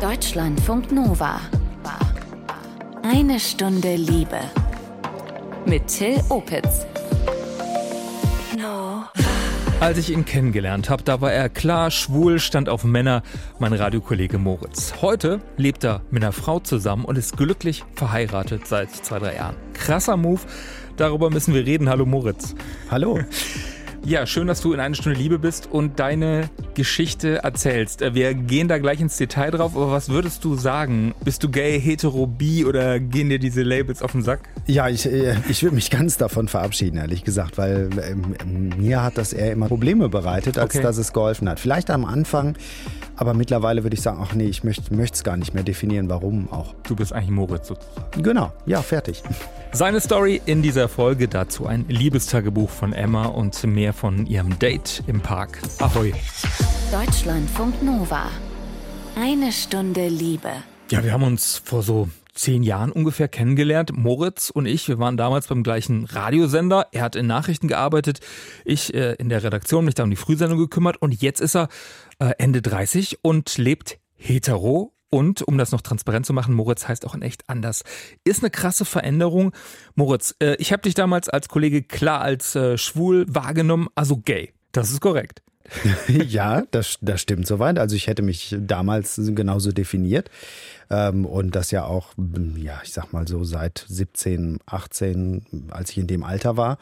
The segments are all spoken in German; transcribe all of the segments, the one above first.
Deutschlandfunk Nova. Eine Stunde Liebe. Mit Till Opitz. Als ich ihn kennengelernt habe, da war er klar schwul, stand auf Männer, mein Radiokollege Moritz. Heute lebt er mit einer Frau zusammen und ist glücklich verheiratet seit zwei, drei Jahren. Krasser Move, darüber müssen wir reden. Hallo Moritz. Hallo. Ja, schön, dass du in eine Stunde Liebe bist und deine Geschichte erzählst. Äh, wir gehen da gleich ins Detail drauf, aber was würdest du sagen? Bist du gay, hetero, bi oder gehen dir diese Labels auf den Sack? Ja, ich, äh, ich würde mich ganz davon verabschieden, ehrlich gesagt, weil ähm, mir hat das eher immer Probleme bereitet, als okay. dass es geholfen hat. Vielleicht am Anfang, aber mittlerweile würde ich sagen, ach nee, ich möchte es gar nicht mehr definieren, warum auch. Du bist eigentlich Moritz sozusagen. Genau, ja, fertig. Seine Story in dieser Folge, dazu ein Liebestagebuch von Emma und mehr von ihrem Date im Park. Ahoi. Deutschlandfunk Nova. Eine Stunde Liebe. Ja, wir haben uns vor so zehn Jahren ungefähr kennengelernt. Moritz und ich, wir waren damals beim gleichen Radiosender. Er hat in Nachrichten gearbeitet, ich äh, in der Redaktion, mich da um die Frühsendung gekümmert und jetzt ist er äh, Ende 30 und lebt hetero. Und um das noch transparent zu machen, Moritz heißt auch in echt anders. Ist eine krasse Veränderung. Moritz, äh, ich habe dich damals als Kollege klar als äh, schwul wahrgenommen, also gay. Das ist korrekt. ja, das, das stimmt soweit. Also ich hätte mich damals genauso definiert. Ähm, und das ja auch, ja, ich sag mal so seit 17, 18, als ich in dem Alter war,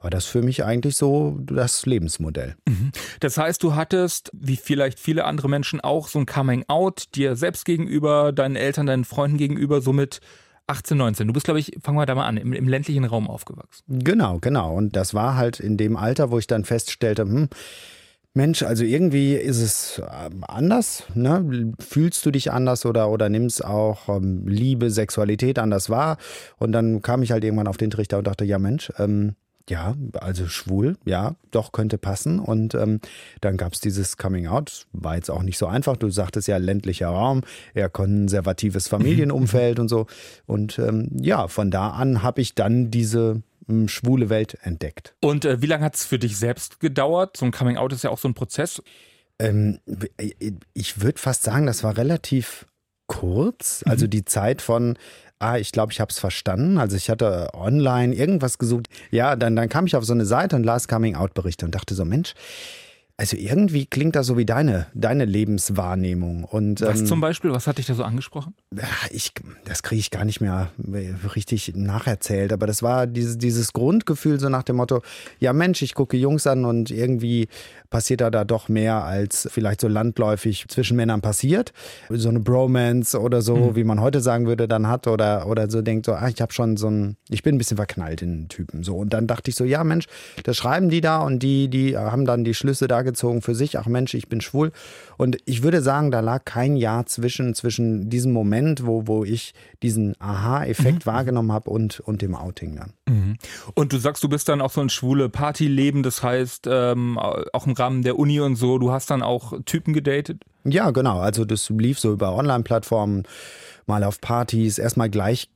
war das für mich eigentlich so das Lebensmodell. Mhm. Das heißt, du hattest, wie vielleicht viele andere Menschen auch, so ein Coming Out dir selbst gegenüber, deinen Eltern, deinen Freunden gegenüber, somit 18, 19. Du bist, glaube ich, fangen wir da mal an, im, im, ländlichen Raum aufgewachsen. Genau, genau. Und das war halt in dem Alter, wo ich dann feststellte, hm, Mensch, also irgendwie ist es ähm, anders, ne? Fühlst du dich anders oder, oder nimmst auch ähm, Liebe, Sexualität anders wahr? Und dann kam ich halt irgendwann auf den Trichter und dachte, ja Mensch, ähm, ja, also schwul, ja, doch könnte passen. Und ähm, dann gab es dieses Coming Out, war jetzt auch nicht so einfach. Du sagtest ja ländlicher Raum, eher konservatives Familienumfeld und so. Und ähm, ja, von da an habe ich dann diese schwule Welt entdeckt. Und äh, wie lange hat es für dich selbst gedauert? So ein Coming Out ist ja auch so ein Prozess. Ähm, ich würde fast sagen, das war relativ kurz. Also mhm. die Zeit von, ah, ich glaube, ich habe es verstanden. Also ich hatte online irgendwas gesucht. Ja, dann, dann kam ich auf so eine Seite und las Coming Out Berichte und dachte so, Mensch, also irgendwie klingt das so wie deine, deine Lebenswahrnehmung. Und, Was ähm, zum Beispiel? Was hat dich da so angesprochen? Ich, das kriege ich gar nicht mehr richtig nacherzählt, aber das war dieses, dieses Grundgefühl so nach dem Motto, ja Mensch, ich gucke Jungs an und irgendwie passiert da, da doch mehr, als vielleicht so landläufig zwischen Männern passiert. So eine Bromance oder so, mhm. wie man heute sagen würde, dann hat oder, oder so denkt so, ah, ich habe schon so ein, ich bin ein bisschen verknallt in den Typen. So. Und dann dachte ich so, ja Mensch, das schreiben die da und die, die haben dann die Schlüsse da gezogen für sich, ach Mensch, ich bin schwul. Und ich würde sagen, da lag kein Jahr zwischen, zwischen diesem Moment, wo, wo ich diesen Aha-Effekt mhm. wahrgenommen habe und, und dem Outing dann. Mhm. Und du sagst, du bist dann auch so ein schwule Partyleben, das heißt, ähm, auch im Rahmen der Uni und so, du hast dann auch Typen gedatet? Ja, genau. Also das lief so über Online-Plattformen, mal auf Partys, erstmal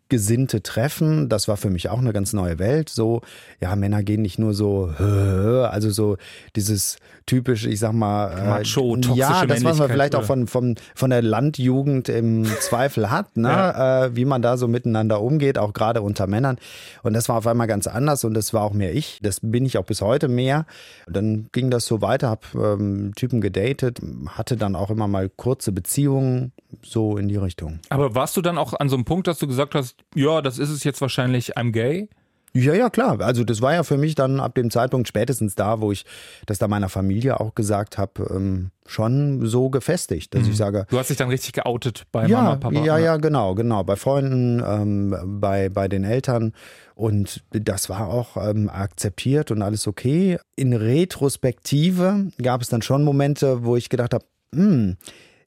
Gleichgesinnte treffen. Das war für mich auch eine ganz neue Welt. So, ja, Männer gehen nicht nur so, also so dieses typisch, ich sag mal, äh, Macho, toxische ja, das was man vielleicht auch von, von, von der Landjugend im Zweifel hat, ne? Ja. Äh, wie man da so miteinander umgeht, auch gerade unter Männern. Und das war auf einmal ganz anders und das war auch mehr ich. Das bin ich auch bis heute mehr. Dann ging das so weiter, hab ähm, Typen gedatet, hatte dann auch immer mal kurze Beziehungen, so in die Richtung. Aber warst du dann auch an so einem Punkt, dass du gesagt hast, ja, das ist es jetzt wahrscheinlich, I'm gay? Ja, ja, klar. Also das war ja für mich dann ab dem Zeitpunkt spätestens da, wo ich das da meiner Familie auch gesagt habe, ähm, schon so gefestigt, dass mhm. ich sage. Du hast dich dann richtig geoutet bei ja, Mama, Papa. Ja, ja, genau, genau. Bei Freunden, ähm, bei, bei den Eltern. Und das war auch ähm, akzeptiert und alles okay. In Retrospektive gab es dann schon Momente, wo ich gedacht habe, hm,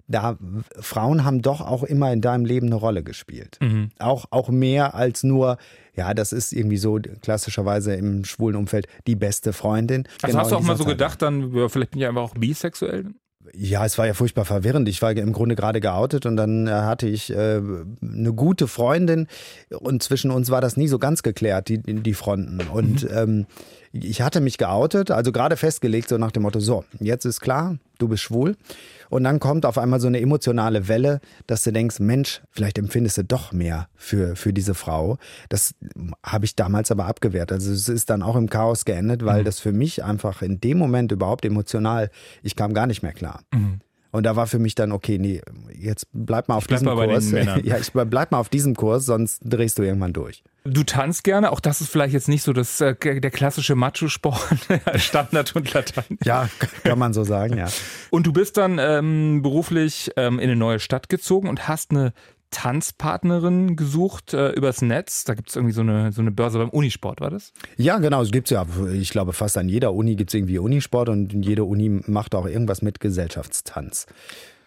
da Frauen haben doch auch immer in deinem Leben eine Rolle gespielt. Mhm. Auch, auch mehr als nur, ja, das ist irgendwie so klassischerweise im schwulen Umfeld die beste Freundin. Also genau hast du auch mal so Zeit. gedacht, dann, vielleicht bin ich einfach auch bisexuell? Ja, es war ja furchtbar verwirrend. Ich war im Grunde gerade geoutet und dann äh, hatte ich äh, eine gute Freundin und zwischen uns war das nie so ganz geklärt, die, die Fronten. Und mhm. ähm, ich hatte mich geoutet, also gerade festgelegt, so nach dem Motto, so, jetzt ist klar, du bist schwul. Und dann kommt auf einmal so eine emotionale Welle, dass du denkst, Mensch, vielleicht empfindest du doch mehr für, für diese Frau. Das habe ich damals aber abgewehrt. Also es ist dann auch im Chaos geendet, weil mhm. das für mich einfach in dem Moment überhaupt emotional, ich kam gar nicht mehr klar. Mhm. Und da war für mich dann, okay, nee, jetzt bleib mal auf bleib diesem mal Kurs. ja, ich bleib mal auf diesem Kurs, sonst drehst du irgendwann durch. Du tanzt gerne, auch das ist vielleicht jetzt nicht so das, äh, der klassische Macho-Sport, Standard und Latein. Ja, kann man so sagen, ja. Und du bist dann ähm, beruflich ähm, in eine neue Stadt gezogen und hast eine Tanzpartnerin gesucht äh, übers Netz. Da gibt es irgendwie so eine, so eine Börse beim Unisport, war das? Ja, genau. Es gibt ja, ich glaube, fast an jeder Uni gibt es irgendwie Unisport und jede Uni macht auch irgendwas mit Gesellschaftstanz.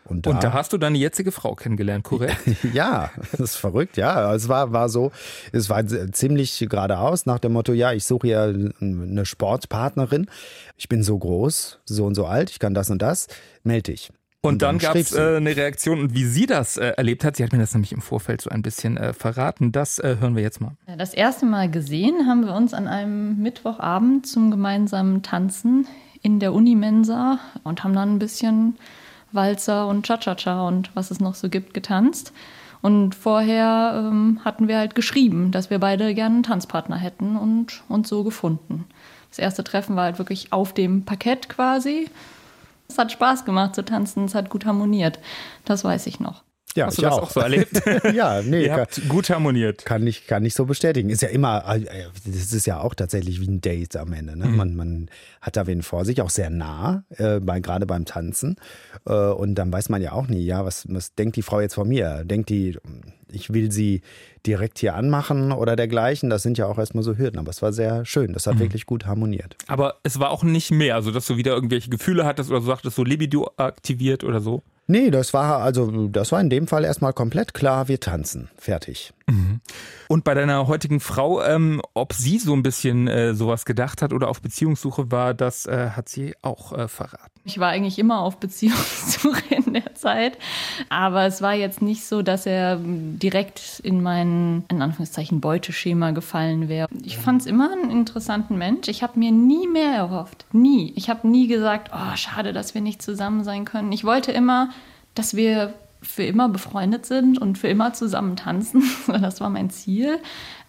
Und da, und da, hast du deine jetzige Frau kennengelernt, korrekt? ja, das ist verrückt, ja. Es war, war so, es war ziemlich geradeaus nach dem Motto, ja, ich suche ja eine Sportpartnerin. Ich bin so groß, so und so alt, ich kann das und das, melde dich. Und, und dann, dann gab es äh, eine Reaktion und wie sie das äh, erlebt hat, sie hat mir das nämlich im Vorfeld so ein bisschen äh, verraten, das äh, hören wir jetzt mal. Das erste Mal gesehen haben wir uns an einem Mittwochabend zum gemeinsamen Tanzen in der Unimensa und haben dann ein bisschen Walzer und Cha-Cha-Cha und was es noch so gibt getanzt. Und vorher ähm, hatten wir halt geschrieben, dass wir beide gerne einen Tanzpartner hätten und uns so gefunden. Das erste Treffen war halt wirklich auf dem Parkett quasi. Es hat Spaß gemacht zu tanzen, es hat gut harmoniert. Das weiß ich noch. Ja, Hast du das auch. auch so erlebt? ja, nee. Ihr habt gut harmoniert. Kann ich, kann ich so bestätigen. Ist ja immer, äh, das ist ja auch tatsächlich wie ein Date am Ende. Ne? Mhm. Man, man hat da wen vor sich, auch sehr nah, äh, bei, gerade beim Tanzen. Äh, und dann weiß man ja auch nie, ja, was, was denkt die Frau jetzt von mir? Denkt die, ich will sie direkt hier anmachen oder dergleichen. Das sind ja auch erstmal so Hürden. Aber es war sehr schön. Das hat mhm. wirklich gut harmoniert. Aber es war auch nicht mehr, also dass du wieder irgendwelche Gefühle hattest oder so sagtest, so Libido aktiviert oder so? Nee, das war also, das war in dem Fall erstmal komplett klar, wir tanzen. Fertig. Mhm. Und bei deiner heutigen Frau, ähm, ob sie so ein bisschen äh, sowas gedacht hat oder auf Beziehungssuche war, das äh, hat sie auch äh, verraten. Ich war eigentlich immer auf Beziehungssuche in der Zeit, aber es war jetzt nicht so, dass er direkt in mein, in Anführungszeichen, Beuteschema gefallen wäre. Ich fand es immer einen interessanten Mensch. Ich habe mir nie mehr erhofft. Nie. Ich habe nie gesagt, oh, schade, dass wir nicht zusammen sein können. Ich wollte immer, dass wir für immer befreundet sind und für immer zusammen tanzen. Das war mein Ziel.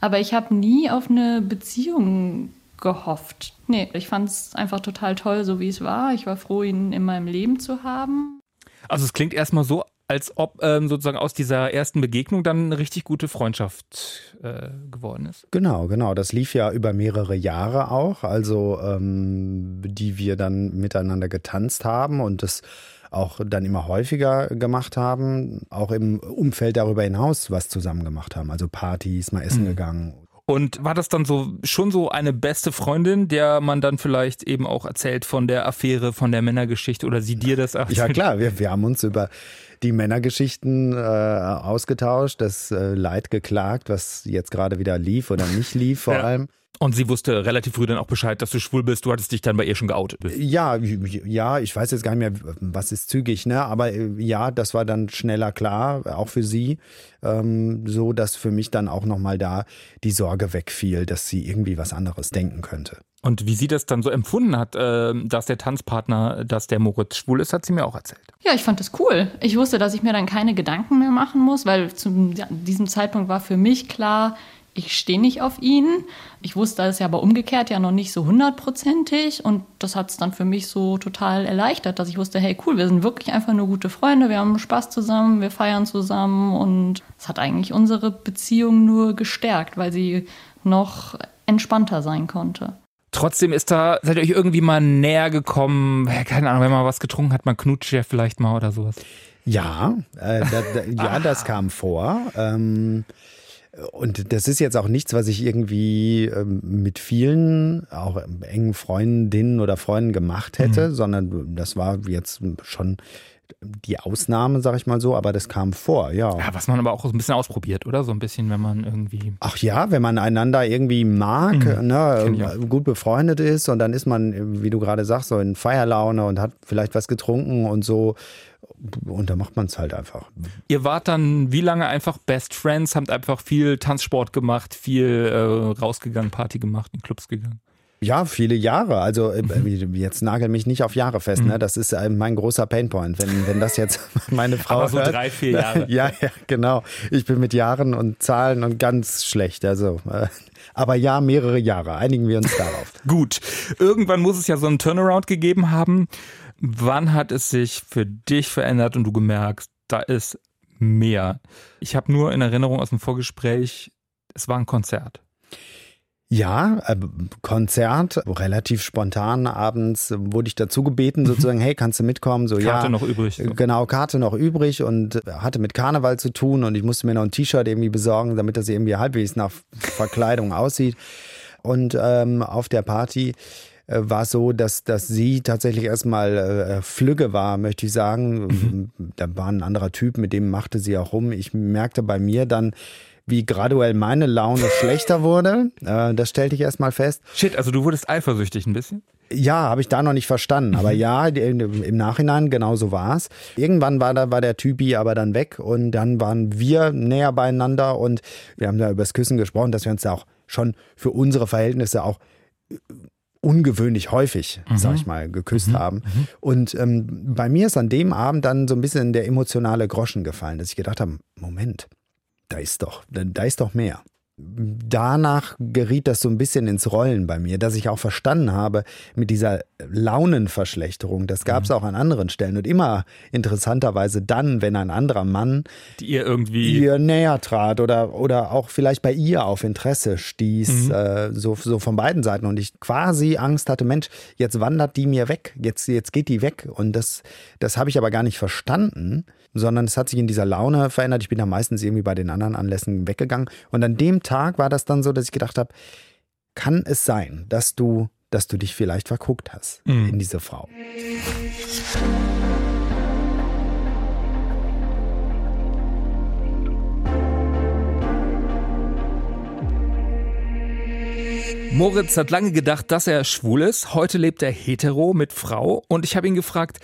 Aber ich habe nie auf eine Beziehung gehofft. Nee, ich fand es einfach total toll, so wie es war. Ich war froh, ihn in meinem Leben zu haben. Also es klingt erstmal so, als ob ähm, sozusagen aus dieser ersten Begegnung dann eine richtig gute Freundschaft äh, geworden ist. Genau, genau. Das lief ja über mehrere Jahre auch, also ähm, die wir dann miteinander getanzt haben und das auch dann immer häufiger gemacht haben, auch im Umfeld darüber hinaus was zusammen gemacht haben, also Partys, mal essen mhm. gegangen. Und war das dann so schon so eine beste Freundin, der man dann vielleicht eben auch erzählt von der Affäre, von der Männergeschichte oder sie dir das erzählt? Ja klar, wir, wir haben uns über die Männergeschichten äh, ausgetauscht, das äh, Leid geklagt, was jetzt gerade wieder lief oder nicht lief vor ja. allem. Und sie wusste relativ früh dann auch Bescheid, dass du schwul bist. Du hattest dich dann bei ihr schon geoutet. Ja, ja, ich weiß jetzt gar nicht mehr, was ist zügig, ne? Aber äh, ja, das war dann schneller klar, auch für sie, ähm, so dass für mich dann auch nochmal da die Sorge wegfiel, dass sie irgendwie was anderes denken könnte. Und wie sie das dann so empfunden hat, äh, dass der Tanzpartner, dass der Moritz schwul ist, hat sie mir auch erzählt. Ja, ich fand das cool. Ich wusste, dass ich mir dann keine Gedanken mehr machen muss, weil zu diesem Zeitpunkt war für mich klar, ich stehe nicht auf ihn. Ich wusste es ja aber umgekehrt ja noch nicht so hundertprozentig und das hat es dann für mich so total erleichtert, dass ich wusste, hey cool, wir sind wirklich einfach nur gute Freunde, wir haben Spaß zusammen, wir feiern zusammen und es hat eigentlich unsere Beziehung nur gestärkt, weil sie noch entspannter sein konnte. Trotzdem ist da, seid ihr euch irgendwie mal näher gekommen? Keine Ahnung, wenn man was getrunken hat, man knutscht ja vielleicht mal oder sowas. Ja, äh, da, da, ja, das kam vor. Ähm, und das ist jetzt auch nichts, was ich irgendwie ähm, mit vielen, auch engen Freundinnen oder Freunden gemacht hätte, mhm. sondern das war jetzt schon die Ausnahme, sag ich mal so, aber das kam vor, ja. Ja, was man aber auch so ein bisschen ausprobiert, oder? So ein bisschen, wenn man irgendwie. Ach ja, wenn man einander irgendwie mag, mhm. ne, gut befreundet ist und dann ist man, wie du gerade sagst, so in Feierlaune und hat vielleicht was getrunken und so. Und da macht man es halt einfach. Ihr wart dann wie lange einfach Best Friends, habt einfach viel Tanzsport gemacht, viel äh, rausgegangen, Party gemacht, in Clubs gegangen? Ja, viele Jahre. Also äh, Mhm. jetzt nagel mich nicht auf Jahre fest. Ne? Das ist äh, mein großer Painpoint. Wenn, wenn das jetzt meine Frau Aber so hört. drei, vier Jahre. ja, ja, genau. Ich bin mit Jahren und Zahlen und ganz schlecht. Also, äh, aber ja, mehrere Jahre. Einigen wir uns darauf. Gut. Irgendwann muss es ja so einen Turnaround gegeben haben. Wann hat es sich für dich verändert und du gemerkt, da ist mehr? Ich habe nur in Erinnerung aus dem Vorgespräch, es war ein Konzert. Ja, äh, Konzert, relativ spontan abends wurde ich dazu gebeten, sozusagen, hey, kannst du mitkommen? So, Karte ja, noch übrig. So. Genau, Karte noch übrig und hatte mit Karneval zu tun und ich musste mir noch ein T-Shirt irgendwie besorgen, damit das irgendwie halbwegs nach Verkleidung aussieht. Und ähm, auf der Party äh, war es so, dass, dass sie tatsächlich erstmal äh, Flügge war, möchte ich sagen. Da war ein anderer Typ, mit dem machte sie auch rum. Ich merkte bei mir dann, wie graduell meine Laune schlechter wurde. Äh, das stellte ich erstmal fest. Shit, also du wurdest eifersüchtig ein bisschen? Ja, habe ich da noch nicht verstanden. Aber ja, die- im Nachhinein genau so war's. Irgendwann war da war der Typi aber dann weg und dann waren wir näher beieinander und wir haben da über das Küssen gesprochen, dass wir uns da auch schon für unsere Verhältnisse auch ungewöhnlich häufig, sag ich mal, geküsst haben. Und ähm, bei mir ist an dem Abend dann so ein bisschen der emotionale Groschen gefallen, dass ich gedacht habe, Moment, da ist doch, da ist doch mehr. Danach geriet das so ein bisschen ins Rollen bei mir, dass ich auch verstanden habe, mit dieser Launenverschlechterung, das gab es auch an anderen Stellen und immer interessanterweise dann, wenn ein anderer Mann Die ihr irgendwie. ihr näher trat oder, oder auch vielleicht bei ihr auf Interesse stieß, äh, so, so von beiden Seiten und ich quasi Angst hatte, Mensch, jetzt wandert die mir weg, jetzt, jetzt geht die weg und das, das habe ich aber gar nicht verstanden, sondern es hat sich in dieser Laune verändert. Ich bin da meistens irgendwie bei den anderen Anlässen weggegangen und an dem Tag war das dann so, dass ich gedacht habe, kann es sein, dass du, dass du dich vielleicht verguckt hast in diese Frau? Moritz hat lange gedacht, dass er schwul ist. Heute lebt er hetero mit Frau. Und ich habe ihn gefragt,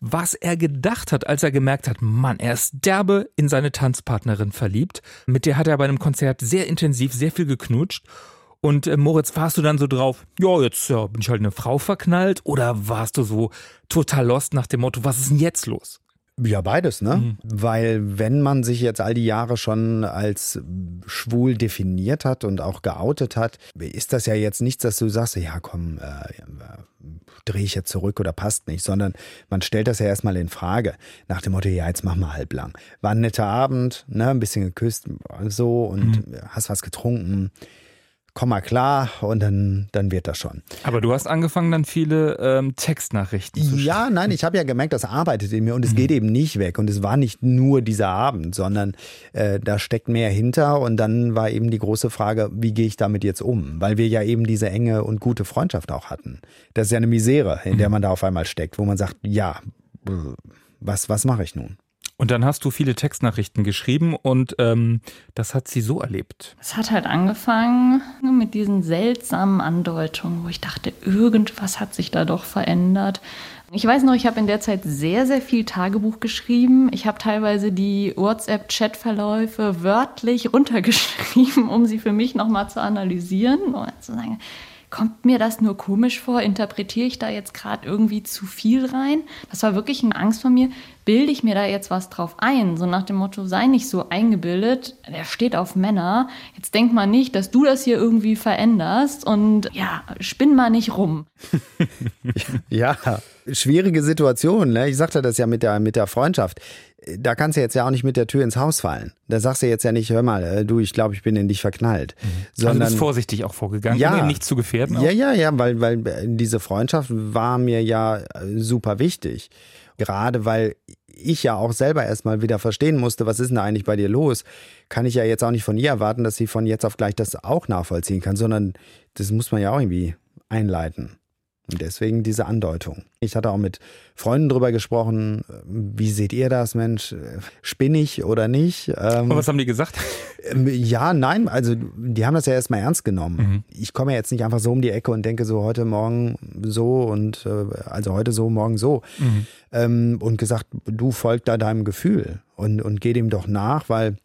was er gedacht hat, als er gemerkt hat, Mann, er ist derbe in seine Tanzpartnerin verliebt. Mit der hat er bei einem Konzert sehr intensiv, sehr viel geknutscht. Und äh, Moritz, warst du dann so drauf, ja, jetzt ja, bin ich halt in eine Frau verknallt? Oder warst du so total lost nach dem Motto, was ist denn jetzt los? Ja, beides, ne? Weil wenn man sich jetzt all die Jahre schon als schwul definiert hat und auch geoutet hat, ist das ja jetzt nichts, dass du sagst, ja komm, äh, drehe ich jetzt zurück oder passt nicht, sondern man stellt das ja erstmal in Frage. Nach dem Motto, ja, jetzt mach mal halblang. War ein netter Abend, ne, ein bisschen geküsst, so und hast was getrunken. Komm mal klar und dann, dann wird das schon. Aber du hast angefangen, dann viele ähm, Textnachrichten zu schreiben. Ja, nein, ich habe ja gemerkt, das arbeitet in mir und es geht eben nicht weg. Und es war nicht nur dieser Abend, sondern äh, da steckt mehr hinter. Und dann war eben die große Frage, wie gehe ich damit jetzt um? Weil wir ja eben diese enge und gute Freundschaft auch hatten. Das ist ja eine Misere, in der man da auf einmal steckt, wo man sagt, ja, brr, was, was mache ich nun? Und dann hast du viele Textnachrichten geschrieben und ähm, das hat sie so erlebt. Es hat halt angefangen mit diesen seltsamen Andeutungen, wo ich dachte, irgendwas hat sich da doch verändert. Ich weiß noch, ich habe in der Zeit sehr, sehr viel Tagebuch geschrieben. Ich habe teilweise die WhatsApp-Chat-Verläufe wörtlich runtergeschrieben, um sie für mich nochmal zu analysieren und zu sagen, kommt mir das nur komisch vor? Interpretiere ich da jetzt gerade irgendwie zu viel rein? Das war wirklich eine Angst von mir. Bilde ich mir da jetzt was drauf ein? So nach dem Motto, sei nicht so eingebildet, der steht auf Männer. Jetzt denk mal nicht, dass du das hier irgendwie veränderst und ja, spinn mal nicht rum. Ja, schwierige Situation. Ne? Ich sagte das ja mit der, mit der Freundschaft. Da kannst du jetzt ja auch nicht mit der Tür ins Haus fallen. Da sagst du jetzt ja nicht, hör mal, äh, du, ich glaube, ich bin in dich verknallt. Also du Sondern, bist vorsichtig auch vorgegangen, Ja. um ihn nicht zu gefährden. auch. Ja, ja, ja, weil, weil diese Freundschaft war mir ja äh, super wichtig. Gerade weil ich ja auch selber erstmal wieder verstehen musste, was ist denn da eigentlich bei dir los, kann ich ja jetzt auch nicht von ihr erwarten, dass sie von jetzt auf gleich das auch nachvollziehen kann, sondern das muss man ja auch irgendwie einleiten. Und deswegen diese Andeutung. Ich hatte auch mit Freunden drüber gesprochen, wie seht ihr das, Mensch, spinnig oder nicht? Ähm, Und was haben die gesagt? ähm, Ja, nein, also die haben das ja erstmal ernst genommen. Ich komme ja jetzt nicht einfach so um die Ecke und denke so heute Morgen so und äh, also heute so, morgen so. Ähm, und gesagt, du folg da deinem Gefühl und, und geh dem doch nach, weil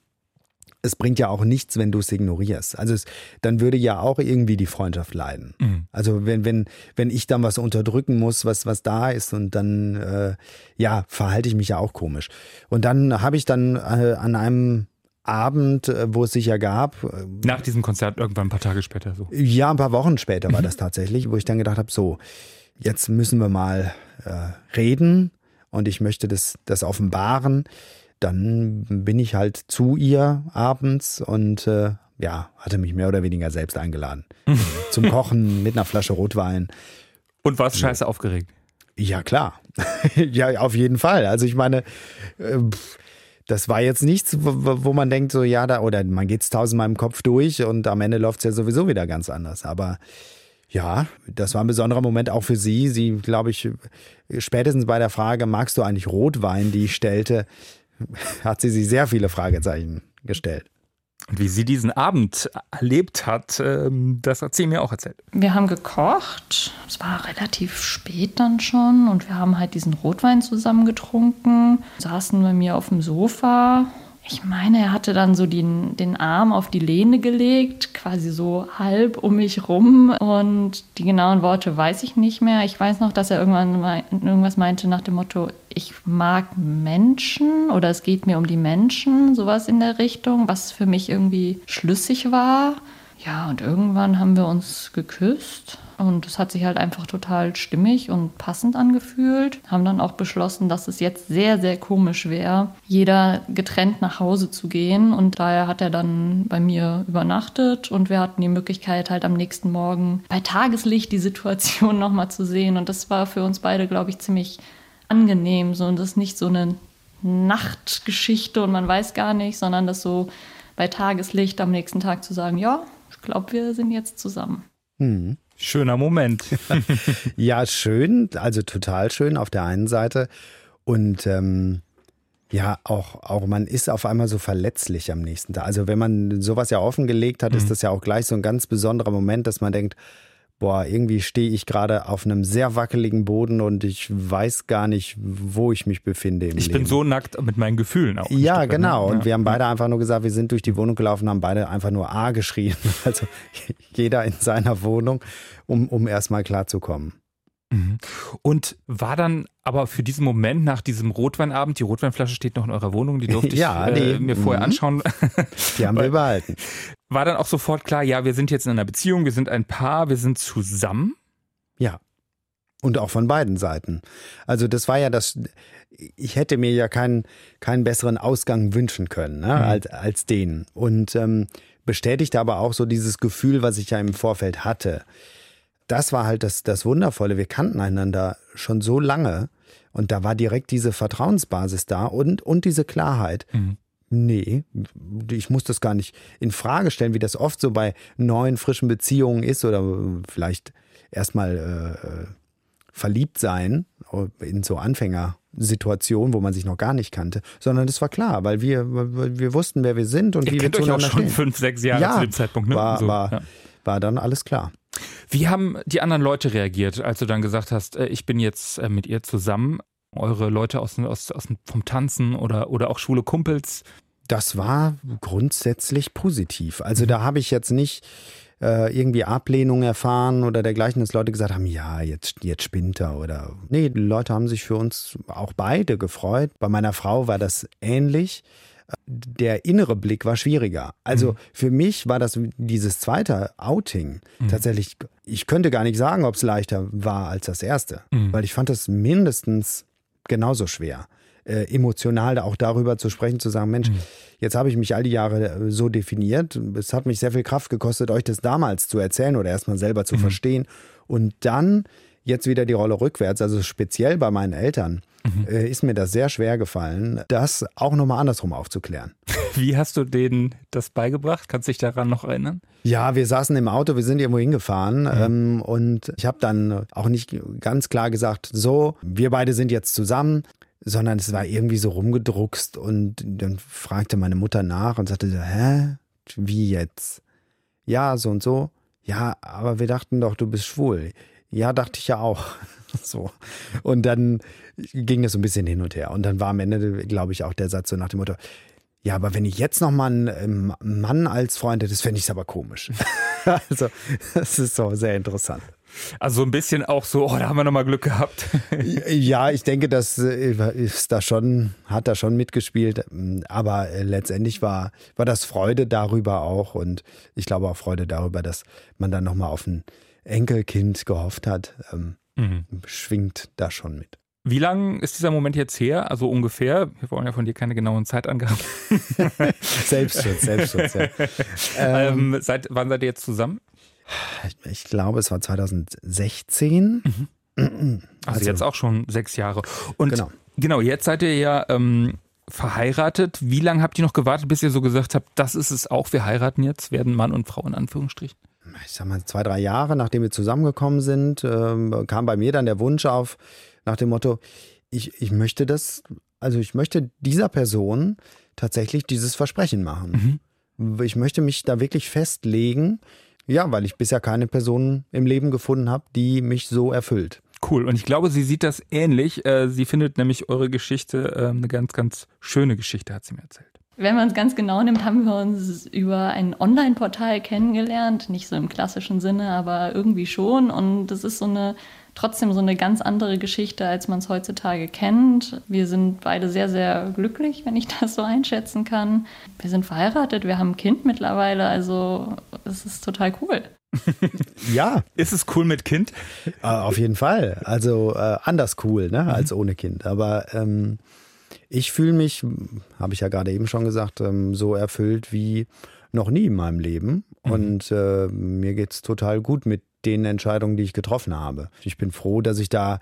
es bringt ja auch nichts, wenn du es ignorierst. Also es, dann würde ja auch irgendwie die Freundschaft leiden. Mhm. Also wenn, wenn, wenn ich dann was unterdrücken muss, was, was da ist und dann, äh, ja, verhalte ich mich ja auch komisch. Und dann habe ich dann äh, an einem Abend, äh, wo es sich ja gab. Äh, Nach diesem Konzert irgendwann ein paar Tage später so. Ja, ein paar Wochen später war mhm. das tatsächlich, wo ich dann gedacht habe, so, jetzt müssen wir mal äh, reden und ich möchte das, das offenbaren dann bin ich halt zu ihr abends und äh, ja, hatte mich mehr oder weniger selbst eingeladen. Zum Kochen mit einer Flasche Rotwein. Und warst scheiße aufgeregt? Ja, klar. ja, auf jeden Fall. Also ich meine, äh, das war jetzt nichts, wo, wo, man denkt, so ja, da, oder man geht es tausendmal im Kopf durch und am Ende läuft es ja sowieso wieder ganz anders. Aber ja, das war ein besonderer Moment auch für sie. Sie, glaube ich, spätestens bei der Frage, magst du eigentlich Rotwein, die ich stellte, hat sie sich sehr viele Fragezeichen gestellt. Und wie sie diesen Abend erlebt hat, ähm, das hat sie mir auch erzählt. Wir haben gekocht. Es war relativ spät dann schon und wir haben halt diesen Rotwein zusammen getrunken. Saßen bei mir auf dem Sofa ich meine, er hatte dann so den, den Arm auf die Lehne gelegt, quasi so halb um mich rum. Und die genauen Worte weiß ich nicht mehr. Ich weiß noch, dass er irgendwann mein, irgendwas meinte nach dem Motto, ich mag Menschen oder es geht mir um die Menschen, sowas in der Richtung, was für mich irgendwie schlüssig war. Ja, und irgendwann haben wir uns geküsst und es hat sich halt einfach total stimmig und passend angefühlt. Haben dann auch beschlossen, dass es jetzt sehr, sehr komisch wäre, jeder getrennt nach Hause zu gehen. Und daher hat er dann bei mir übernachtet und wir hatten die Möglichkeit, halt am nächsten Morgen bei Tageslicht die Situation nochmal zu sehen. Und das war für uns beide, glaube ich, ziemlich angenehm. So, und das ist nicht so eine Nachtgeschichte und man weiß gar nicht, sondern das so bei Tageslicht am nächsten Tag zu sagen, ja, ich glaube, wir sind jetzt zusammen. Mhm. Schöner Moment. ja, schön, also total schön auf der einen Seite. Und ähm, ja, auch, auch man ist auf einmal so verletzlich am nächsten Tag. Also wenn man sowas ja offengelegt hat, mhm. ist das ja auch gleich so ein ganz besonderer Moment, dass man denkt, boah, irgendwie stehe ich gerade auf einem sehr wackeligen Boden und ich weiß gar nicht, wo ich mich befinde. ich Leben. bin so nackt mit meinen Gefühlen auch. Ja, ne? genau. Und ja. wir haben beide einfach nur gesagt, wir sind durch die Wohnung gelaufen, haben beide einfach nur A geschrien. Also jeder in seiner Wohnung, um, um erstmal klarzukommen. Mhm. Und war dann aber für diesen Moment nach diesem Rotweinabend, die Rotweinflasche steht noch in eurer Wohnung, die durfte ja, ich äh, mir vorher mhm. anschauen. Die haben wir behalten. War dann auch sofort klar, ja, wir sind jetzt in einer Beziehung, wir sind ein Paar, wir sind zusammen? Ja. Und auch von beiden Seiten. Also das war ja das, ich hätte mir ja keinen, keinen besseren Ausgang wünschen können ne, mhm. als, als den. Und ähm, bestätigte aber auch so dieses Gefühl, was ich ja im Vorfeld hatte das war halt das, das Wundervolle. Wir kannten einander schon so lange und da war direkt diese Vertrauensbasis da und, und diese Klarheit. Mhm. Nee, ich muss das gar nicht in Frage stellen, wie das oft so bei neuen, frischen Beziehungen ist oder vielleicht erstmal äh, verliebt sein in so Anfängersituationen, wo man sich noch gar nicht kannte, sondern das war klar, weil wir, wir wussten, wer wir sind und Ihr wie wir zueinander euch auch schon stehen. fünf, sechs Jahre ja, zu dem Zeitpunkt. Ne? War, so, war, ja. war dann alles klar. Wie haben die anderen Leute reagiert, als du dann gesagt hast, äh, ich bin jetzt äh, mit ihr zusammen? Eure Leute aus, aus, aus vom Tanzen oder, oder auch schwule Kumpels? Das war grundsätzlich positiv. Also da habe ich jetzt nicht äh, irgendwie Ablehnung erfahren oder dergleichen, dass Leute gesagt haben, ja, jetzt, jetzt spinnt er oder. Nee, die Leute haben sich für uns auch beide gefreut. Bei meiner Frau war das ähnlich der innere Blick war schwieriger. Also mhm. für mich war das dieses zweite Outing mhm. tatsächlich, ich könnte gar nicht sagen, ob es leichter war als das erste, mhm. weil ich fand das mindestens genauso schwer. Äh, emotional auch darüber zu sprechen, zu sagen, Mensch, mhm. jetzt habe ich mich all die Jahre äh, so definiert. Es hat mich sehr viel Kraft gekostet, euch das damals zu erzählen oder erstmal selber zu mhm. verstehen. Und dann jetzt wieder die Rolle rückwärts, also speziell bei meinen Eltern mhm. äh, ist mir das sehr schwer gefallen, das auch nochmal andersrum aufzuklären. Wie hast du denen das beigebracht? Kannst du dich daran noch erinnern? Ja, wir saßen im Auto, wir sind irgendwo hingefahren mhm. ähm, und ich habe dann auch nicht ganz klar gesagt, so, wir beide sind jetzt zusammen, sondern es war irgendwie so rumgedruckst und dann fragte meine Mutter nach und sagte so, hä, wie jetzt? Ja, so und so. Ja, aber wir dachten doch, du bist schwul. Ja, dachte ich ja auch. so. Und dann ging das so ein bisschen hin und her. Und dann war am Ende, glaube ich, auch der Satz so nach dem Motto, Ja, aber wenn ich jetzt noch mal einen ähm, Mann als Freund hätte, das fände ich aber komisch. also, das ist so sehr interessant. Also so ein bisschen auch so, oh, da haben wir nochmal Glück gehabt. ja, ich denke, das äh, ist da schon, hat da schon mitgespielt. Aber äh, letztendlich war, war das Freude darüber auch und ich glaube auch Freude darüber, dass man dann nochmal auf ein Enkelkind gehofft hat, ähm, mhm. schwingt da schon mit. Wie lang ist dieser Moment jetzt her? Also ungefähr. Wir wollen ja von dir keine genauen Zeitangaben. Selbstschutz, Selbstschutz. Ja. Ähm, ähm, seit wann seid ihr jetzt zusammen? Ich glaube, es war 2016. Mhm. Also, also, jetzt auch schon sechs Jahre. Und genau, genau jetzt seid ihr ja ähm, verheiratet. Wie lange habt ihr noch gewartet, bis ihr so gesagt habt, das ist es auch, wir heiraten jetzt, werden Mann und Frau in Anführungsstrichen? Ich sag mal, zwei, drei Jahre, nachdem wir zusammengekommen sind, ähm, kam bei mir dann der Wunsch auf, nach dem Motto, ich, ich möchte das, also ich möchte dieser Person tatsächlich dieses Versprechen machen. Mhm. Ich möchte mich da wirklich festlegen, ja, weil ich bisher keine Person im Leben gefunden habe, die mich so erfüllt. Cool. Und ich glaube, sie sieht das ähnlich. Äh, sie findet nämlich eure Geschichte ähm, eine ganz, ganz schöne Geschichte, hat sie mir erzählt. Wenn man es ganz genau nimmt, haben wir uns über ein Online-Portal kennengelernt. Nicht so im klassischen Sinne, aber irgendwie schon. Und das ist so eine trotzdem so eine ganz andere Geschichte, als man es heutzutage kennt. Wir sind beide sehr, sehr glücklich, wenn ich das so einschätzen kann. Wir sind verheiratet, wir haben ein Kind mittlerweile, also es ist total cool. ja. Ist es cool mit Kind? Äh, auf jeden Fall. Also äh, anders cool, ne, als mhm. ohne Kind. Aber ähm, ich fühle mich, habe ich ja gerade eben schon gesagt, ähm, so erfüllt wie noch nie in meinem Leben. Mhm. Und äh, mir geht es total gut mit den Entscheidungen, die ich getroffen habe. Ich bin froh, dass ich da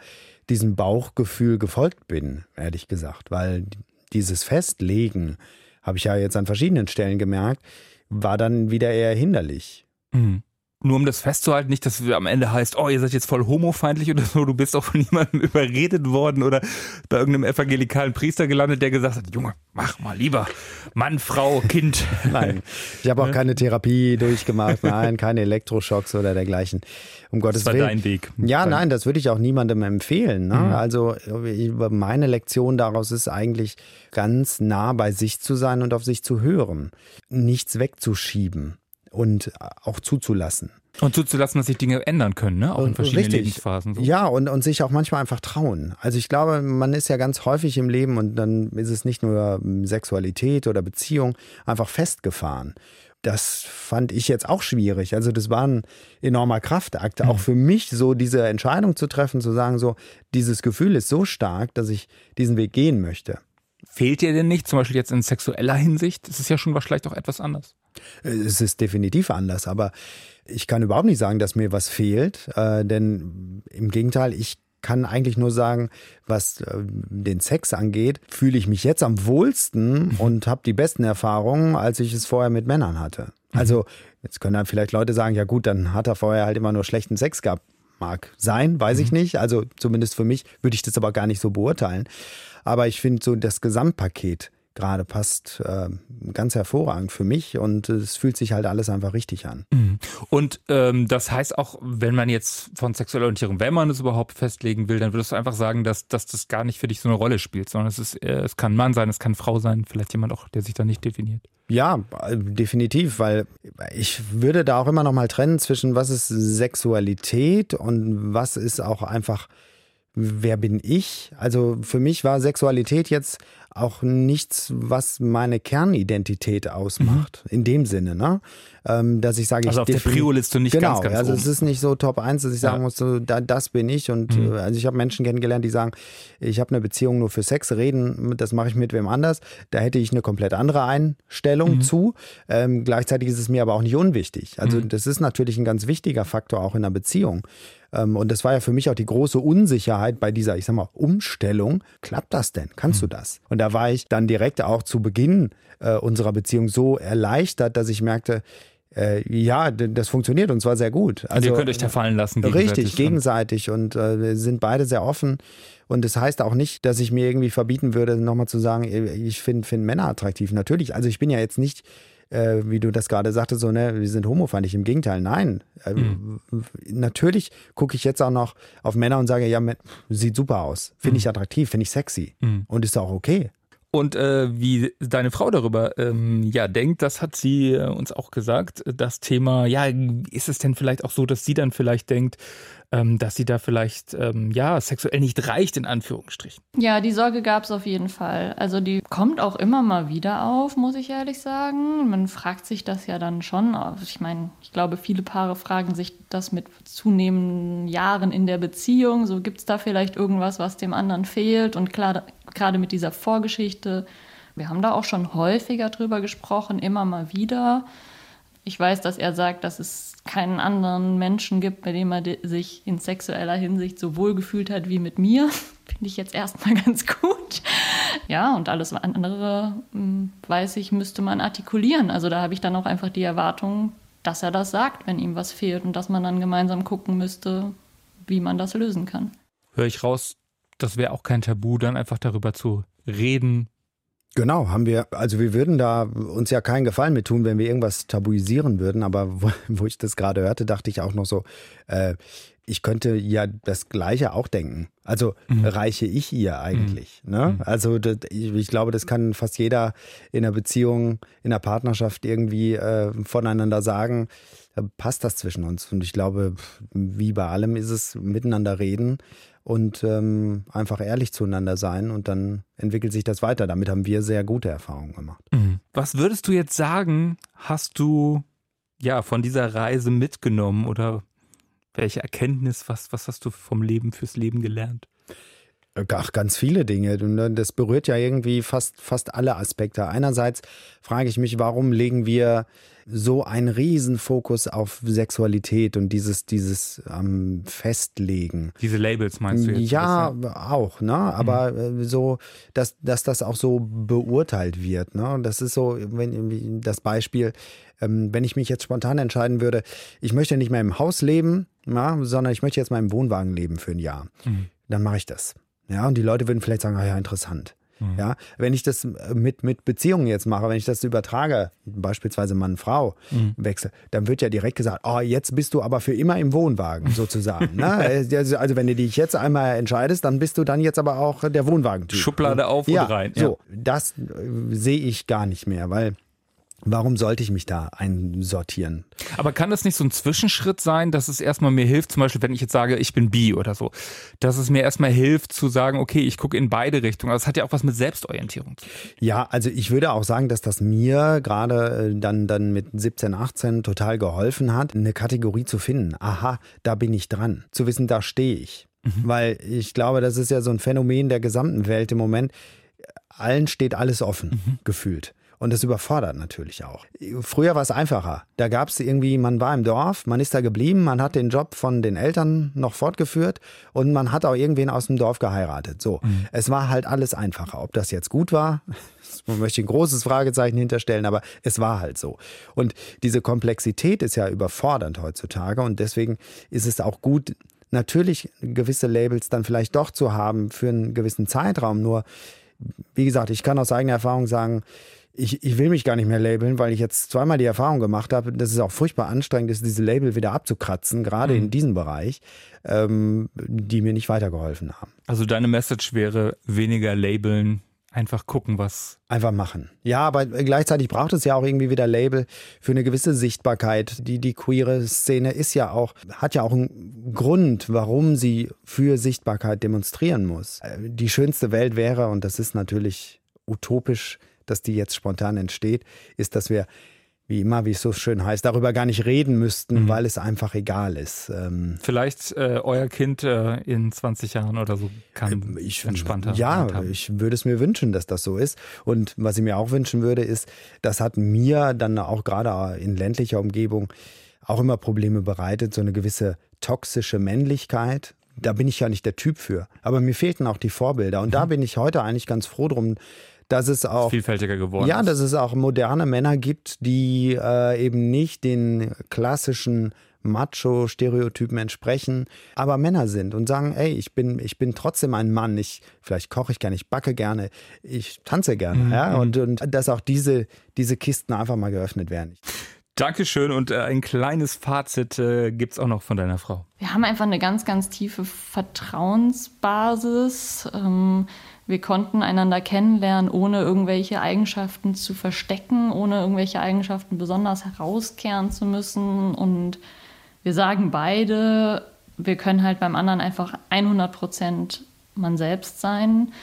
diesem Bauchgefühl gefolgt bin, ehrlich gesagt, weil dieses Festlegen, habe ich ja jetzt an verschiedenen Stellen gemerkt, war dann wieder eher hinderlich. Mhm nur um das festzuhalten, nicht, dass am Ende heißt, oh, ihr seid jetzt voll homofeindlich oder so, du bist auch von jemandem überredet worden oder bei irgendeinem evangelikalen Priester gelandet, der gesagt hat, Junge, mach mal lieber Mann, Frau, Kind. Nein, ich habe auch keine Therapie durchgemacht, nein, keine Elektroschocks oder dergleichen. Um Gottes das war Willen. dein Weg. Ja, nein, das würde ich auch niemandem empfehlen. Ne? Mhm. Also meine Lektion daraus ist eigentlich ganz nah bei sich zu sein und auf sich zu hören, nichts wegzuschieben und auch zuzulassen. Und zuzulassen, dass sich Dinge ändern können, ne? auch in verschiedenen Richtig. Lebensphasen. So. Ja, und, und sich auch manchmal einfach trauen. Also ich glaube, man ist ja ganz häufig im Leben und dann ist es nicht nur Sexualität oder Beziehung, einfach festgefahren. Das fand ich jetzt auch schwierig. Also das war ein enormer Kraftakt, auch mhm. für mich so diese Entscheidung zu treffen, zu sagen, so dieses Gefühl ist so stark, dass ich diesen Weg gehen möchte. Fehlt dir denn nicht, zum Beispiel jetzt in sexueller Hinsicht? Das ist ja schon vielleicht auch etwas anders. Es ist definitiv anders, aber ich kann überhaupt nicht sagen, dass mir was fehlt, äh, denn im Gegenteil, ich kann eigentlich nur sagen, was äh, den Sex angeht, fühle ich mich jetzt am wohlsten mhm. und habe die besten Erfahrungen, als ich es vorher mit Männern hatte. Mhm. Also jetzt können dann vielleicht Leute sagen, ja gut, dann hat er vorher halt immer nur schlechten Sex gehabt. Mag sein, weiß ich mhm. nicht. Also zumindest für mich würde ich das aber gar nicht so beurteilen. Aber ich finde so das Gesamtpaket gerade passt äh, ganz hervorragend für mich und es fühlt sich halt alles einfach richtig an. Mhm. Und ähm, das heißt auch, wenn man jetzt von sexueller Orientierung, wenn man es überhaupt festlegen will, dann würdest du einfach sagen, dass, dass das gar nicht für dich so eine Rolle spielt, sondern es, ist, äh, es kann Mann sein, es kann Frau sein, vielleicht jemand auch, der sich da nicht definiert. Ja, definitiv, weil ich würde da auch immer noch mal trennen zwischen was ist Sexualität und was ist auch einfach wer bin ich? Also für mich war Sexualität jetzt auch nichts, was meine Kernidentität ausmacht, mhm. in dem Sinne, ne? Ähm, dass ich sage, also ich auf der Prio-Liste nicht genau, ganz, ganz also oben. es ist nicht so Top 1, dass ich sagen ja. muss, so, da, das bin ich und mhm. Äh, also ich habe Menschen kennengelernt, die sagen, ich habe eine Beziehung nur für Sex, reden, das mache ich mit wem anders, da hätte ich eine komplett andere Einstellung mhm. zu. Ähm, gleichzeitig ist es mir aber auch nicht unwichtig. Also mhm. das ist natürlich ein ganz wichtiger Faktor auch in einer Beziehung. Ähm, und das war ja für mich auch die große Unsicherheit bei dieser, ich sag mal, Umstellung. Klappt das denn? Kannst mhm. du das? Und da war ich dann direkt auch zu Beginn äh, unserer Beziehung so erleichtert, dass ich merkte, äh, ja, das funktioniert und zwar sehr gut. Also, und ihr könnt euch da fallen lassen. Gegenseitig richtig, gegenseitig und äh, wir sind beide sehr offen. Und das heißt auch nicht, dass ich mir irgendwie verbieten würde, nochmal zu sagen, ich finde find Männer attraktiv. Natürlich, also ich bin ja jetzt nicht äh, wie du das gerade sagte, so, ne, wir sind homofeindlich. Im Gegenteil, nein. Äh, mhm. Natürlich gucke ich jetzt auch noch auf Männer und sage, ja, sieht super aus. Finde mhm. ich attraktiv, finde ich sexy. Mhm. Und ist auch okay. Und äh, wie deine Frau darüber ähm, ja denkt, das hat sie äh, uns auch gesagt. Das Thema, ja, ist es denn vielleicht auch so, dass sie dann vielleicht denkt, ähm, dass sie da vielleicht ähm, ja sexuell nicht reicht in Anführungsstrichen? Ja, die Sorge gab es auf jeden Fall. Also die kommt auch immer mal wieder auf, muss ich ehrlich sagen. Man fragt sich das ja dann schon. Ich meine, ich glaube, viele Paare fragen sich das mit zunehmenden Jahren in der Beziehung. So gibt es da vielleicht irgendwas, was dem anderen fehlt. Und klar, gerade mit dieser Vorgeschichte. Wir haben da auch schon häufiger drüber gesprochen, immer mal wieder. Ich weiß, dass er sagt, dass es keinen anderen Menschen gibt, bei dem er sich in sexueller Hinsicht so wohl gefühlt hat wie mit mir. Finde ich jetzt erstmal ganz gut. Ja, und alles andere, hm, weiß ich, müsste man artikulieren. Also da habe ich dann auch einfach die Erwartung, dass er das sagt, wenn ihm was fehlt und dass man dann gemeinsam gucken müsste, wie man das lösen kann. Höre ich raus, das wäre auch kein Tabu, dann einfach darüber zu reden. Genau, haben wir, also wir würden da uns ja keinen Gefallen mit tun, wenn wir irgendwas tabuisieren würden, aber wo, wo ich das gerade hörte, dachte ich auch noch so, äh, ich könnte ja das Gleiche auch denken. Also mhm. reiche ich ihr eigentlich. Mhm. Ne? Mhm. Also das, ich, ich, glaube, das kann fast jeder in einer Beziehung, in einer Partnerschaft irgendwie äh, voneinander sagen, passt das zwischen uns. Und ich glaube, wie bei allem ist es miteinander reden und ähm, einfach ehrlich zueinander sein und dann entwickelt sich das weiter. Damit haben wir sehr gute Erfahrungen gemacht. Mhm. Was würdest du jetzt sagen, hast du ja von dieser Reise mitgenommen oder welche Erkenntnis, was, was hast du vom Leben fürs Leben gelernt? Ach, ganz viele Dinge. Das berührt ja irgendwie fast, fast alle Aspekte. Einerseits frage ich mich, warum legen wir so einen Riesenfokus auf Sexualität und dieses, dieses ähm, Festlegen. Diese Labels meinst du jetzt? Ja, auch, ne? Aber mhm. so, dass, dass das auch so beurteilt wird. Ne? Das ist so, wenn das Beispiel, ähm, wenn ich mich jetzt spontan entscheiden würde, ich möchte nicht mehr im Haus leben, ja, sondern ich möchte jetzt mal im Wohnwagen leben für ein Jahr. Mhm. Dann mache ich das. Ja, und die Leute würden vielleicht sagen, ah ja, interessant. Mhm. Ja, wenn ich das mit, mit Beziehungen jetzt mache, wenn ich das übertrage, beispielsweise Mann-Frau mhm. wechsel, dann wird ja direkt gesagt, oh, jetzt bist du aber für immer im Wohnwagen sozusagen. ne? Also wenn du dich jetzt einmal entscheidest, dann bist du dann jetzt aber auch der Wohnwagen-Typ. Schublade auf ja, und rein. Ja. So, das äh, sehe ich gar nicht mehr, weil Warum sollte ich mich da einsortieren? Aber kann das nicht so ein Zwischenschritt sein, dass es erstmal mir hilft, zum Beispiel, wenn ich jetzt sage, ich bin bi oder so, dass es mir erstmal hilft zu sagen, okay, ich gucke in beide Richtungen. Also es hat ja auch was mit Selbstorientierung zu tun. Ja, also ich würde auch sagen, dass das mir gerade äh, dann, dann mit 17, 18 total geholfen hat, eine Kategorie zu finden. Aha, da bin ich dran. Zu wissen, da stehe ich. Mhm. Weil ich glaube, das ist ja so ein Phänomen der gesamten Welt im Moment. Allen steht alles offen, mhm. gefühlt. Und das überfordert natürlich auch. Früher war es einfacher. Da gab es irgendwie, man war im Dorf, man ist da geblieben, man hat den Job von den Eltern noch fortgeführt und man hat auch irgendwen aus dem Dorf geheiratet. So, mhm. es war halt alles einfacher. Ob das jetzt gut war, man möchte ein großes Fragezeichen hinterstellen, aber es war halt so. Und diese Komplexität ist ja überfordernd heutzutage und deswegen ist es auch gut, natürlich gewisse Labels dann vielleicht doch zu haben für einen gewissen Zeitraum. Nur, wie gesagt, ich kann aus eigener Erfahrung sagen, ich, ich will mich gar nicht mehr labeln, weil ich jetzt zweimal die Erfahrung gemacht habe, dass es auch furchtbar anstrengend ist, diese Label wieder abzukratzen, gerade mhm. in diesem Bereich, ähm, die mir nicht weitergeholfen haben. Also deine Message wäre weniger labeln, einfach gucken, was. Einfach machen. Ja, aber gleichzeitig braucht es ja auch irgendwie wieder Label für eine gewisse Sichtbarkeit. Die, die queere Szene ist ja auch, hat ja auch einen Grund, warum sie für Sichtbarkeit demonstrieren muss. Äh, die schönste Welt wäre, und das ist natürlich utopisch, dass die jetzt spontan entsteht, ist, dass wir wie immer, wie es so schön heißt, darüber gar nicht reden müssten, mhm. weil es einfach egal ist. Ähm Vielleicht äh, euer Kind äh, in 20 Jahren oder so kann äh, ich, entspannter Ja, ich würde es mir wünschen, dass das so ist. Und was ich mir auch wünschen würde, ist, das hat mir dann auch gerade in ländlicher Umgebung auch immer Probleme bereitet, so eine gewisse toxische Männlichkeit. Da bin ich ja nicht der Typ für. Aber mir fehlten auch die Vorbilder. Und mhm. da bin ich heute eigentlich ganz froh drum, dass es auch vielfältiger geworden ja, dass es auch moderne Männer gibt, die äh, eben nicht den klassischen Macho-Stereotypen entsprechen, aber Männer sind und sagen, ey, ich bin, ich bin trotzdem ein Mann. Ich, vielleicht koche ich gerne, ich backe gerne, ich tanze gerne. Mhm. Ja? Und, und dass auch diese, diese Kisten einfach mal geöffnet werden. Dankeschön und äh, ein kleines Fazit äh, gibt es auch noch von deiner Frau. Wir haben einfach eine ganz, ganz tiefe Vertrauensbasis. Ähm, Wir konnten einander kennenlernen, ohne irgendwelche Eigenschaften zu verstecken, ohne irgendwelche Eigenschaften besonders herauskehren zu müssen. Und wir sagen beide, wir können halt beim anderen einfach 100 Prozent man selbst sein.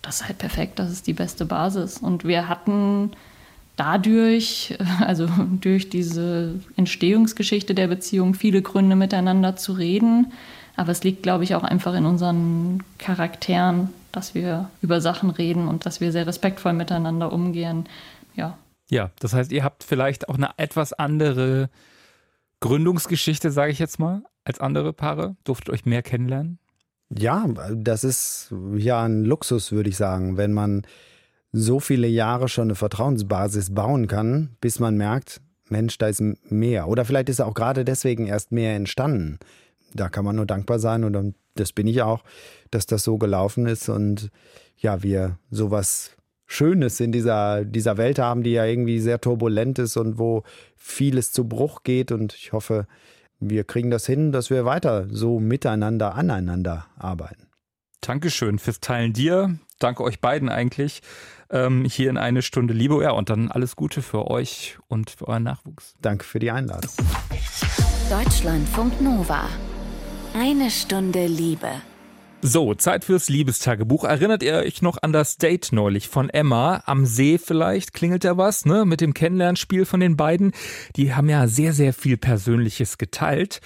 Das ist halt perfekt, das ist die beste Basis. Und wir hatten dadurch, also durch diese Entstehungsgeschichte der Beziehung, viele Gründe miteinander zu reden. Aber es liegt, glaube ich, auch einfach in unseren Charakteren, dass wir über Sachen reden und dass wir sehr respektvoll miteinander umgehen. Ja. Ja, das heißt, ihr habt vielleicht auch eine etwas andere Gründungsgeschichte, sage ich jetzt mal, als andere Paare. Durftet euch mehr kennenlernen? Ja, das ist ja ein Luxus, würde ich sagen, wenn man so viele Jahre schon eine Vertrauensbasis bauen kann, bis man merkt, Mensch, da ist mehr. Oder vielleicht ist auch gerade deswegen erst mehr entstanden. Da kann man nur dankbar sein und das bin ich auch, dass das so gelaufen ist und ja, wir sowas Schönes in dieser, dieser Welt haben, die ja irgendwie sehr turbulent ist und wo vieles zu Bruch geht und ich hoffe, wir kriegen das hin, dass wir weiter so miteinander, aneinander arbeiten. Dankeschön fürs Teilen dir. Danke euch beiden eigentlich. Ähm, hier in eine Stunde Liebe. Ja, und dann alles Gute für euch und für euren Nachwuchs. Danke für die Einladung. Deutschlandfunk Nova. Eine Stunde Liebe. So, Zeit fürs Liebestagebuch. Erinnert ihr euch noch an das Date neulich von Emma? Am See vielleicht? Klingelt da was, ne? Mit dem Kennenlernspiel von den beiden. Die haben ja sehr, sehr viel Persönliches geteilt.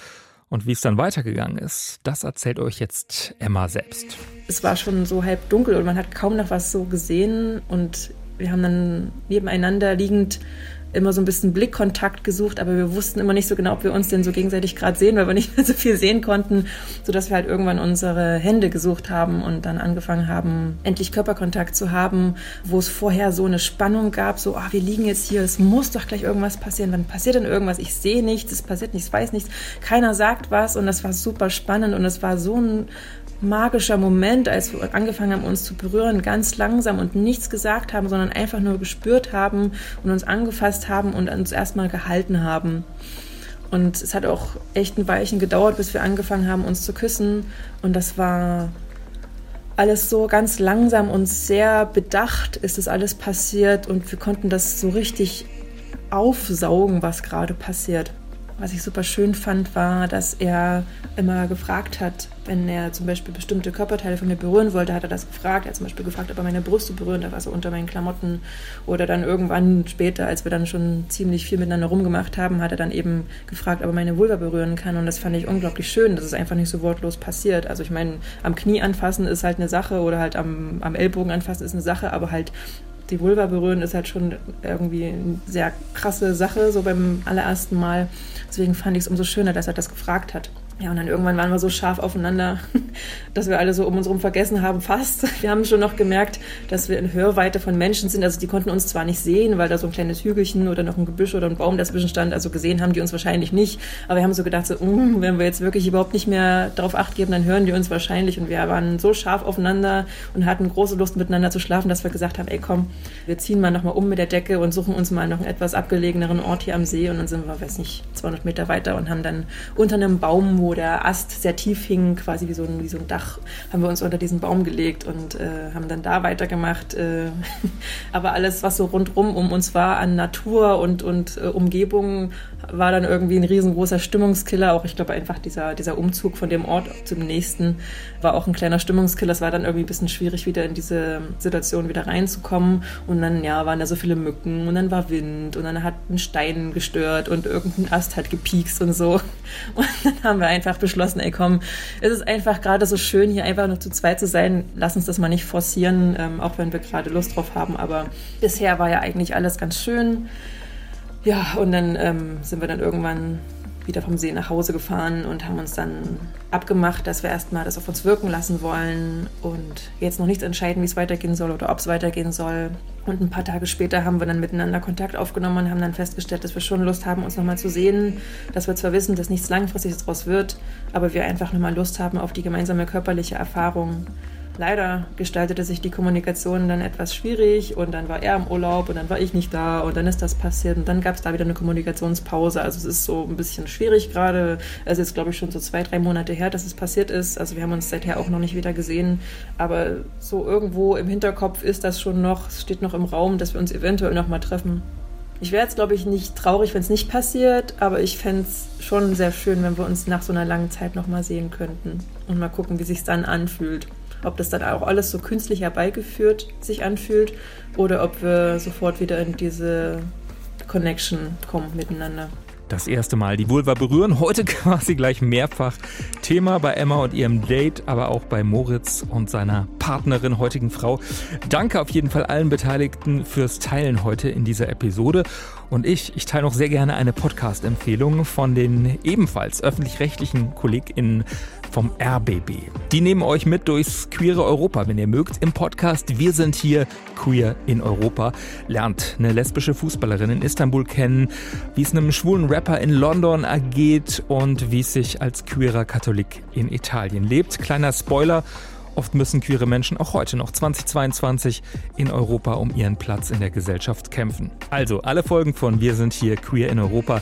Und wie es dann weitergegangen ist, das erzählt euch jetzt Emma selbst. Es war schon so halb dunkel und man hat kaum noch was so gesehen. Und wir haben dann nebeneinander liegend immer so ein bisschen Blickkontakt gesucht, aber wir wussten immer nicht so genau, ob wir uns denn so gegenseitig gerade sehen, weil wir nicht mehr so viel sehen konnten, sodass wir halt irgendwann unsere Hände gesucht haben und dann angefangen haben, endlich Körperkontakt zu haben, wo es vorher so eine Spannung gab, so, ah, wir liegen jetzt hier, es muss doch gleich irgendwas passieren, wann passiert denn irgendwas? Ich sehe nichts, es passiert nichts, weiß nichts, keiner sagt was und das war super spannend und es war so ein magischer Moment, als wir angefangen haben, uns zu berühren, ganz langsam und nichts gesagt haben, sondern einfach nur gespürt haben und uns angefasst haben und uns erstmal gehalten haben. Und es hat auch echt ein Weilchen gedauert, bis wir angefangen haben, uns zu küssen. Und das war alles so ganz langsam und sehr bedacht ist das alles passiert und wir konnten das so richtig aufsaugen, was gerade passiert. Was ich super schön fand, war, dass er immer gefragt hat, wenn er zum Beispiel bestimmte Körperteile von mir berühren wollte, hat er das gefragt. Er hat zum Beispiel gefragt, ob er meine Brüste berühren darf, also unter meinen Klamotten. Oder dann irgendwann später, als wir dann schon ziemlich viel miteinander rumgemacht haben, hat er dann eben gefragt, ob er meine Vulva berühren kann. Und das fand ich unglaublich schön, dass es einfach nicht so wortlos passiert. Also ich meine, am Knie anfassen ist halt eine Sache oder halt am, am Ellbogen anfassen ist eine Sache, aber halt die Vulva berühren ist halt schon irgendwie eine sehr krasse Sache, so beim allerersten Mal. Deswegen fand ich es umso schöner, dass er das gefragt hat. Ja, und dann irgendwann waren wir so scharf aufeinander, dass wir alle so um uns herum vergessen haben, fast. Wir haben schon noch gemerkt, dass wir in Hörweite von Menschen sind. Also die konnten uns zwar nicht sehen, weil da so ein kleines Hügelchen oder noch ein Gebüsch oder ein Baum dazwischen stand. Also gesehen haben die uns wahrscheinlich nicht. Aber wir haben so gedacht, so, mm, wenn wir jetzt wirklich überhaupt nicht mehr darauf acht geben, dann hören die uns wahrscheinlich. Und wir waren so scharf aufeinander und hatten große Lust miteinander zu schlafen, dass wir gesagt haben, ey komm, wir ziehen mal nochmal um mit der Decke und suchen uns mal noch einen etwas abgelegeneren Ort hier am See. Und dann sind wir, weiß nicht, 200 Meter weiter und haben dann unter einem Baum, wo der Ast sehr tief hing, quasi wie so ein, wie so ein Dach, haben wir uns unter diesen Baum gelegt und äh, haben dann da weitergemacht. Äh, aber alles, was so rundrum um uns war an Natur und, und äh, Umgebung, war dann irgendwie ein riesengroßer Stimmungskiller. Auch ich glaube einfach dieser, dieser Umzug von dem Ort zum nächsten war auch ein kleiner Stimmungskiller. Es war dann irgendwie ein bisschen schwierig, wieder in diese Situation wieder reinzukommen. Und dann, ja, waren da so viele Mücken und dann war Wind und dann hat ein Stein gestört und irgendein Ast hat gepiekst und so. Und dann haben wir einfach beschlossen, ey komm, es ist einfach gerade so schön, hier einfach noch zu zweit zu sein. Lass uns das mal nicht forcieren, ähm, auch wenn wir gerade Lust drauf haben. Aber bisher war ja eigentlich alles ganz schön. Ja, und dann ähm, sind wir dann irgendwann wieder vom See nach Hause gefahren und haben uns dann abgemacht, dass wir erstmal das auf uns wirken lassen wollen und jetzt noch nichts entscheiden, wie es weitergehen soll oder ob es weitergehen soll. Und ein paar Tage später haben wir dann miteinander Kontakt aufgenommen und haben dann festgestellt, dass wir schon Lust haben, uns nochmal zu sehen, dass wir zwar wissen, dass nichts Langfristiges daraus wird, aber wir einfach nochmal Lust haben auf die gemeinsame körperliche Erfahrung leider gestaltete sich die Kommunikation dann etwas schwierig und dann war er im Urlaub und dann war ich nicht da und dann ist das passiert und dann gab es da wieder eine Kommunikationspause. Also es ist so ein bisschen schwierig gerade. Es ist, glaube ich, schon so zwei, drei Monate her, dass es passiert ist. Also wir haben uns seither auch noch nicht wieder gesehen. Aber so irgendwo im Hinterkopf ist das schon noch, steht noch im Raum, dass wir uns eventuell noch mal treffen. Ich wäre jetzt, glaube ich, nicht traurig, wenn es nicht passiert, aber ich fände es schon sehr schön, wenn wir uns nach so einer langen Zeit noch mal sehen könnten und mal gucken, wie sich dann anfühlt ob das dann auch alles so künstlich herbeigeführt sich anfühlt oder ob wir sofort wieder in diese Connection kommen miteinander. Das erste Mal die Vulva berühren, heute quasi gleich mehrfach Thema bei Emma und ihrem Date, aber auch bei Moritz und seiner Partnerin, heutigen Frau. Danke auf jeden Fall allen Beteiligten fürs Teilen heute in dieser Episode. Und ich, ich teile noch sehr gerne eine Podcast-Empfehlung von den ebenfalls öffentlich-rechtlichen KollegInnen vom RBB. Die nehmen euch mit durchs queere Europa, wenn ihr mögt, im Podcast Wir sind hier queer in Europa. Lernt eine lesbische Fußballerin in Istanbul kennen, wie es einem schwulen Rapper in London ergeht und wie es sich als queerer Katholik in Italien lebt. Kleiner Spoiler, Oft müssen queere Menschen auch heute noch 2022 in Europa um ihren Platz in der Gesellschaft kämpfen. Also alle Folgen von Wir sind hier queer in Europa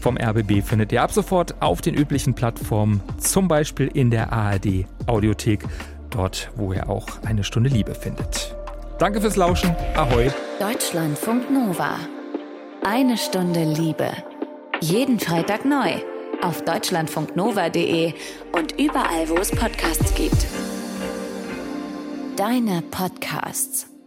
vom RBB findet ihr ab sofort auf den üblichen Plattformen, zum Beispiel in der ARD Audiothek, dort wo ihr auch eine Stunde Liebe findet. Danke fürs Lauschen. Ahoi. Deutschlandfunk Nova. Eine Stunde Liebe. Jeden Freitag neu auf deutschlandfunknova.de und überall, wo es Podcasts gibt. Deine Podcasts.